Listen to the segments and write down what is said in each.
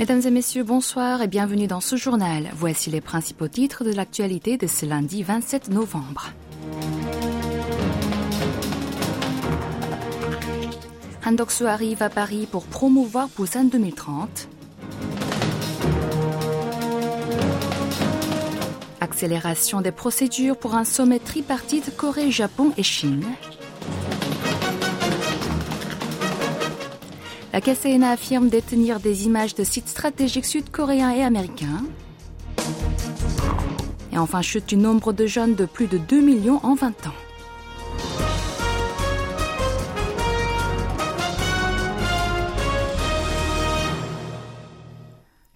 Mesdames et messieurs, bonsoir et bienvenue dans ce journal. Voici les principaux titres de l'actualité de ce lundi 27 novembre. Handoksu arrive à Paris pour promouvoir Busan 2030. Accélération des procédures pour un sommet tripartite Corée, Japon et Chine. La KCNA affirme détenir des images de sites stratégiques sud-coréens et américains. Et enfin, chute du nombre de jeunes de plus de 2 millions en 20 ans.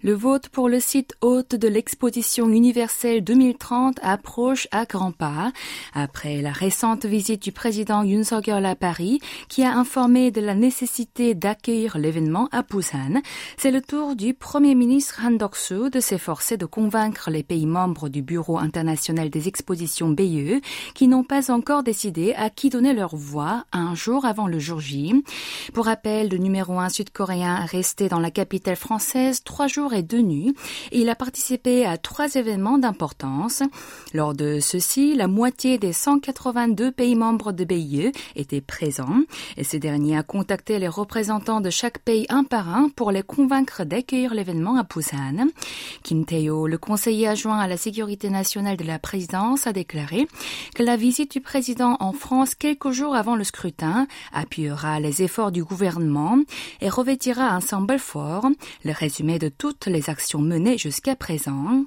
Le vote pour le site hôte de l'exposition universelle 2030 approche à grands pas. Après la récente visite du président Yoon Suk-yeol à Paris, qui a informé de la nécessité d'accueillir l'événement à Busan, c'est le tour du premier ministre Han Dok-soo de s'efforcer de convaincre les pays membres du Bureau international des expositions BIE, qui n'ont pas encore décidé à qui donner leur voix un jour avant le jour J. Pour rappel, le numéro un sud-coréen resté dans la capitale française trois jours et deux. Il a participé à trois événements d'importance. Lors de ceux-ci, la moitié des 182 pays membres de BIE étaient présents et ce dernier a contacté les représentants de chaque pays un par un pour les convaincre d'accueillir l'événement à Busan. Kim Tae-ho, le conseiller adjoint à la sécurité nationale de la présidence, a déclaré que la visite du président en France quelques jours avant le scrutin appuiera les efforts du gouvernement et revêtira un symbole fort, le résumé de les actions menées jusqu'à présent.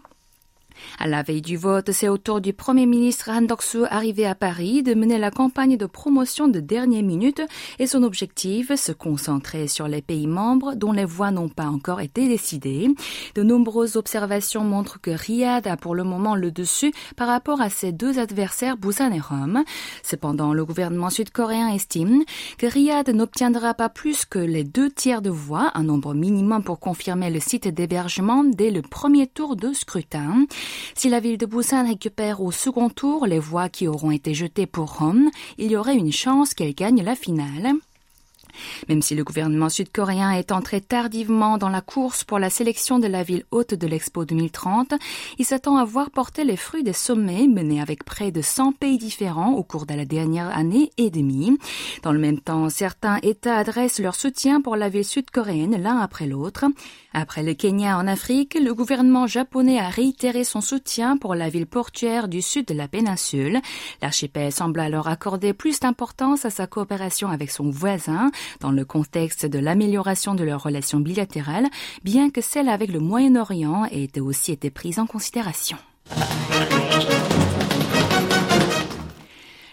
À la veille du vote, c'est au tour du Premier ministre Han Dok-soo arrivé à Paris de mener la campagne de promotion de dernière minute et son objectif, se concentrer sur les pays membres dont les voix n'ont pas encore été décidées. De nombreuses observations montrent que Riyad a pour le moment le dessus par rapport à ses deux adversaires Busan et Rome. Cependant, le gouvernement sud-coréen estime que Riyad n'obtiendra pas plus que les deux tiers de voix, un nombre minimum pour confirmer le site d'hébergement dès le premier tour de scrutin. Si la ville de Busan récupère au second tour les voix qui auront été jetées pour Rome, il y aurait une chance qu'elle gagne la finale. Même si le gouvernement sud-coréen est entré tardivement dans la course pour la sélection de la ville haute de l'Expo 2030, il s'attend à voir porter les fruits des sommets menés avec près de 100 pays différents au cours de la dernière année et demie. Dans le même temps, certains États adressent leur soutien pour la ville sud-coréenne l'un après l'autre. Après le Kenya en Afrique, le gouvernement japonais a réitéré son soutien pour la ville portuaire du sud de la péninsule. L'archipel semble alors accorder plus d'importance à sa coopération avec son voisin dans le contexte de l'amélioration de leurs relations bilatérales, bien que celle avec le Moyen-Orient ait aussi été prise en considération.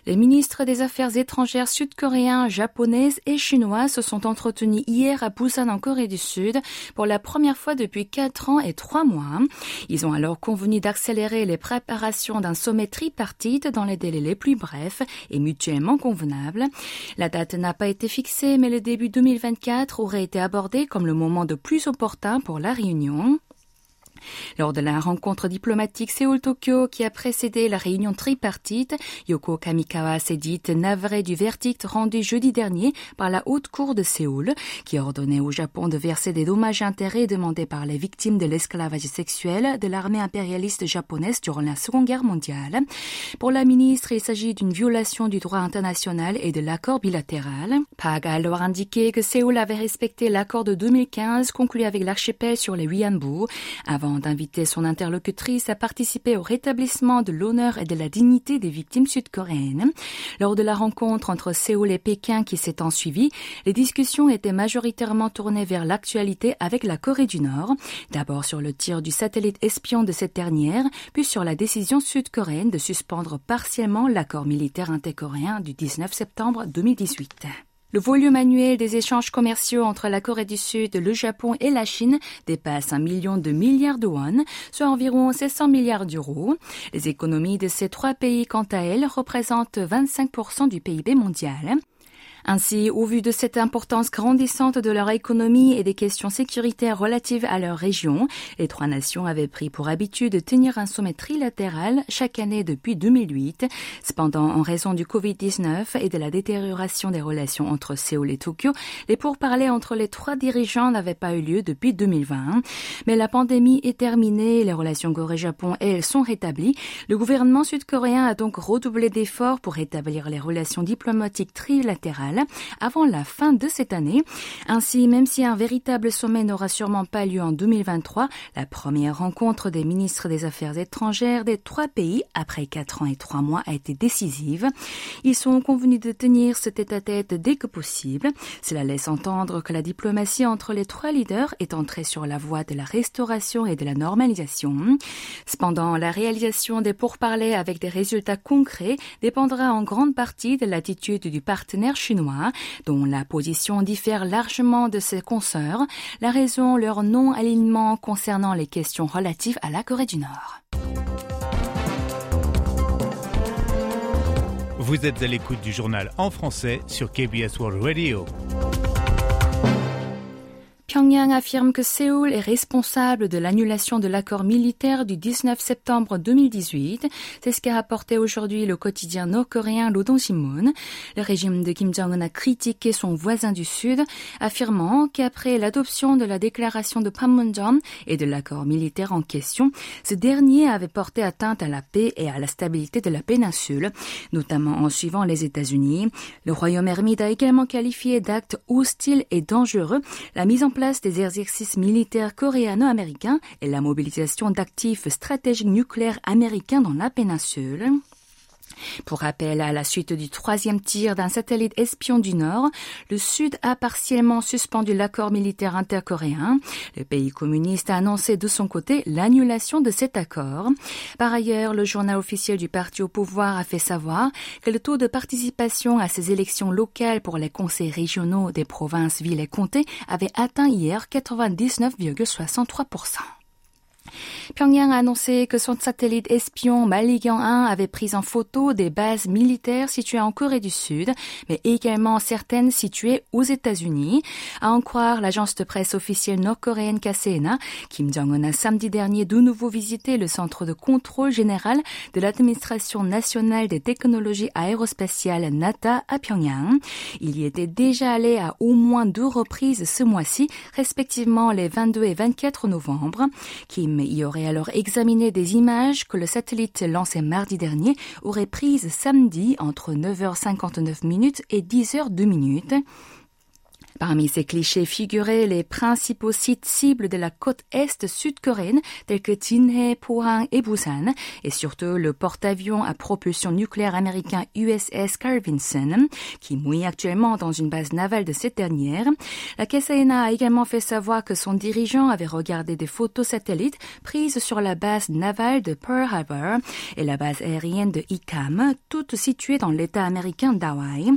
Les ministres des Affaires étrangères sud-coréens, japonaises et chinois se sont entretenus hier à Busan en Corée du Sud pour la première fois depuis quatre ans et trois mois. Ils ont alors convenu d'accélérer les préparations d'un sommet tripartite dans les délais les plus brefs et mutuellement convenables. La date n'a pas été fixée, mais le début 2024 aurait été abordé comme le moment de plus opportun pour la réunion. Lors de la rencontre diplomatique Séoul-Tokyo qui a précédé la réunion tripartite, Yoko Kamikawa s'est dite navrée du verdict rendu jeudi dernier par la Haute Cour de Séoul, qui ordonnait au Japon de verser des dommages intérêts demandés par les victimes de l'esclavage sexuel de l'armée impérialiste japonaise durant la Seconde Guerre mondiale. Pour la ministre, il s'agit d'une violation du droit international et de l'accord bilatéral. Pag a alors indiqué que Séoul avait respecté l'accord de 2015 conclu avec l'archipel sur les Wianbu avant d'inviter son interlocutrice à participer au rétablissement de l'honneur et de la dignité des victimes sud-coréennes. Lors de la rencontre entre Séoul et Pékin qui s'est ensuivie, les discussions étaient majoritairement tournées vers l'actualité avec la Corée du Nord, d'abord sur le tir du satellite espion de cette dernière, puis sur la décision sud-coréenne de suspendre partiellement l'accord militaire intercoréen du 19 septembre 2018. Le volume annuel des échanges commerciaux entre la Corée du Sud, le Japon et la Chine dépasse un million de milliards de won, soit environ 700 milliards d'euros. Les économies de ces trois pays, quant à elles, représentent 25% du PIB mondial. Ainsi, au vu de cette importance grandissante de leur économie et des questions sécuritaires relatives à leur région, les trois nations avaient pris pour habitude de tenir un sommet trilatéral chaque année depuis 2008. Cependant, en raison du Covid-19 et de la détérioration des relations entre Séoul et Tokyo, les pourparlers entre les trois dirigeants n'avaient pas eu lieu depuis 2020. Mais la pandémie est terminée, les relations Corée-Japon, elles, sont rétablies. Le gouvernement sud-coréen a donc redoublé d'efforts pour rétablir les relations diplomatiques trilatérales avant la fin de cette année. Ainsi, même si un véritable sommet n'aura sûrement pas lieu en 2023, la première rencontre des ministres des Affaires étrangères des trois pays après quatre ans et trois mois a été décisive. Ils sont convenus de tenir ce tête-à-tête dès que possible. Cela laisse entendre que la diplomatie entre les trois leaders est entrée sur la voie de la restauration et de la normalisation. Cependant, la réalisation des pourparlers avec des résultats concrets dépendra en grande partie de l'attitude du partenaire chinois dont la position diffère largement de ses consoeurs, la raison leur non-alignement concernant les questions relatives à la Corée du Nord. Vous êtes à l'écoute du journal en français sur KBS World Radio. Pyongyang affirme que Séoul est responsable de l'annulation de l'accord militaire du 19 septembre 2018. C'est ce qu'a rapporté aujourd'hui le quotidien nord-coréen Rodong Sinmun. Le régime de Kim Jong-un a critiqué son voisin du Sud, affirmant qu'après l'adoption de la déclaration de Panmunjom et de l'accord militaire en question, ce dernier avait porté atteinte à la paix et à la stabilité de la péninsule, notamment en suivant les États-Unis. Le Royaume ermite a également qualifié d'acte hostile et dangereux la mise en place des exercices militaires coréano-américains et la mobilisation d'actifs stratégiques nucléaires américains dans la péninsule. Pour rappel, à la suite du troisième tir d'un satellite espion du Nord, le Sud a partiellement suspendu l'accord militaire intercoréen. Le pays communiste a annoncé de son côté l'annulation de cet accord. Par ailleurs, le journal officiel du parti au pouvoir a fait savoir que le taux de participation à ces élections locales pour les conseils régionaux des provinces, villes et comtés avait atteint hier 99,63%. Pyongyang a annoncé que son satellite espion Maligian 1 avait pris en photo des bases militaires situées en Corée du Sud, mais également certaines situées aux États-Unis. À en croire l'agence de presse officielle nord-coréenne KCNA, Kim Jong-un a samedi dernier de nouveau visité le centre de contrôle général de l'administration nationale des technologies aérospatiales NATA à Pyongyang. Il y était déjà allé à au moins deux reprises ce mois-ci, respectivement les 22 et 24 novembre. Y aurait alors examiné des images que le satellite lancé mardi dernier aurait prises samedi entre 9h59 minutes et 10h02 minutes. Parmi ces clichés figuraient les principaux sites cibles de la côte est sud-coréenne tels que Jinhae, Pohang et Busan et surtout le porte-avions à propulsion nucléaire américain USS Carl Vinson qui mouille actuellement dans une base navale de cette dernière. La KSANA a également fait savoir que son dirigeant avait regardé des photos satellites prises sur la base navale de Pearl Harbor et la base aérienne de Ikam, toutes situées dans l'état américain d'Hawaï.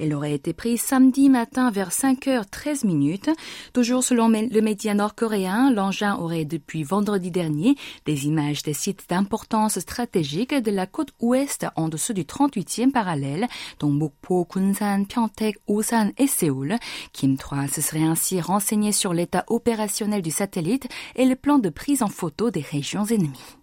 Elle aurait été prise samedi matin vers 5 h 13 minutes. Toujours selon le média nord-coréen, l'engin aurait depuis vendredi dernier des images des sites d'importance stratégique de la côte ouest en dessous du 38e parallèle, dont Mokpo, Kunsan, Pyeongtaek, Osan et Séoul. Kim 3 se serait ainsi renseigné sur l'état opérationnel du satellite et le plan de prise en photo des régions ennemies.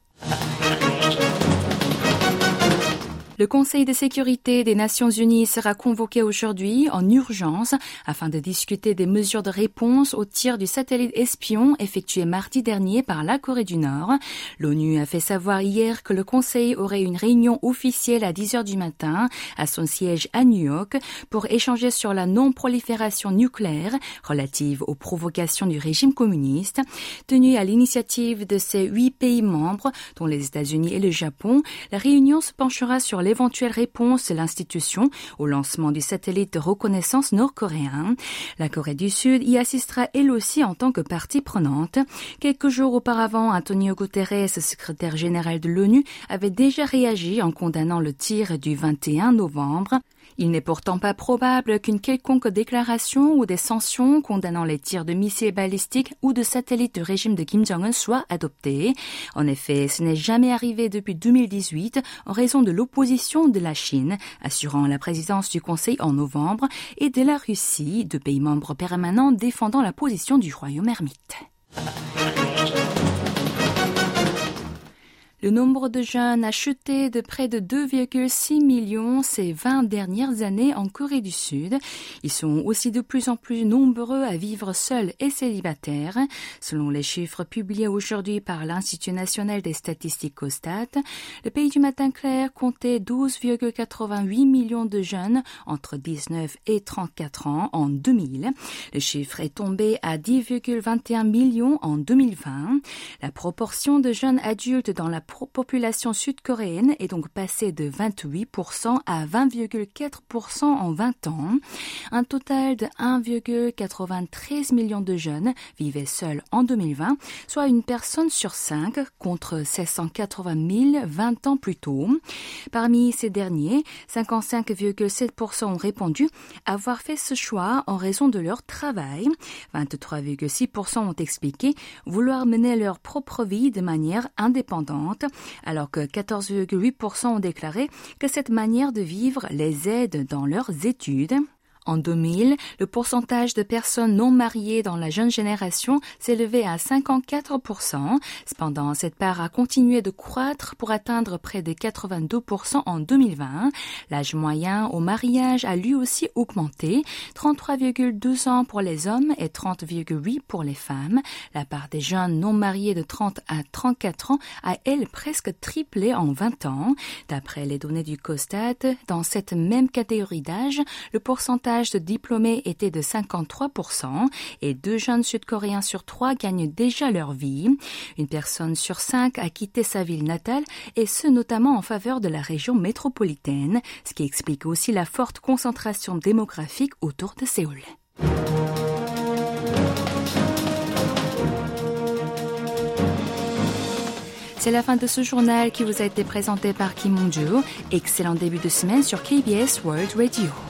Le Conseil de sécurité des Nations Unies sera convoqué aujourd'hui en urgence afin de discuter des mesures de réponse au tir du satellite espion effectué mardi dernier par la Corée du Nord. L'ONU a fait savoir hier que le Conseil aurait une réunion officielle à 10 heures du matin à son siège à New York pour échanger sur la non-prolifération nucléaire relative aux provocations du régime communiste. Tenue à l'initiative de ces huit pays membres, dont les États-Unis et le Japon, la réunion se penchera sur les l'éventuelle réponse de l'institution au lancement du satellite de reconnaissance nord-coréen. La Corée du Sud y assistera elle aussi en tant que partie prenante. Quelques jours auparavant, Antonio Guterres, secrétaire général de l'ONU, avait déjà réagi en condamnant le tir du 21 novembre. Il n'est pourtant pas probable qu'une quelconque déclaration ou des sanctions condamnant les tirs de missiles balistiques ou de satellites du régime de Kim Jong-un soient adoptées. En effet, ce n'est jamais arrivé depuis 2018 en raison de l'opposition de la Chine, assurant la présidence du Conseil en novembre, et de la Russie, deux pays membres permanents défendant la position du royaume ermite. Le nombre de jeunes a chuté de près de 2,6 millions ces 20 dernières années en Corée du Sud. Ils sont aussi de plus en plus nombreux à vivre seuls et célibataires. Selon les chiffres publiés aujourd'hui par l'Institut national des statistiques COSTAT, le pays du matin clair comptait 12,88 millions de jeunes entre 19 et 34 ans en 2000. Le chiffre est tombé à 10,21 millions en 2020. La proportion de jeunes adultes dans la population sud-coréenne est donc passée de 28% à 20,4% en 20 ans. Un total de 1,93 million de jeunes vivaient seuls en 2020, soit une personne sur cinq contre 780 000 20 ans plus tôt. Parmi ces derniers, 55,7% ont répondu avoir fait ce choix en raison de leur travail. 23,6% ont expliqué vouloir mener leur propre vie de manière indépendante alors que 14,8% ont déclaré que cette manière de vivre les aide dans leurs études. En 2000, le pourcentage de personnes non mariées dans la jeune génération s'élevait à 54%. Cependant, cette part a continué de croître pour atteindre près de 82% en 2020. L'âge moyen au mariage a lui aussi augmenté, 33,2 ans pour les hommes et 30,8 pour les femmes. La part des jeunes non mariés de 30 à 34 ans a, elle, presque triplé en 20 ans. D'après les données du COSTAT, dans cette même catégorie d'âge, le pourcentage de diplômés était de 53% et deux jeunes sud-coréens sur trois gagnent déjà leur vie. Une personne sur cinq a quitté sa ville natale et ce notamment en faveur de la région métropolitaine, ce qui explique aussi la forte concentration démographique autour de Séoul. C'est la fin de ce journal qui vous a été présenté par Kim Mong-joo. Excellent début de semaine sur KBS World Radio.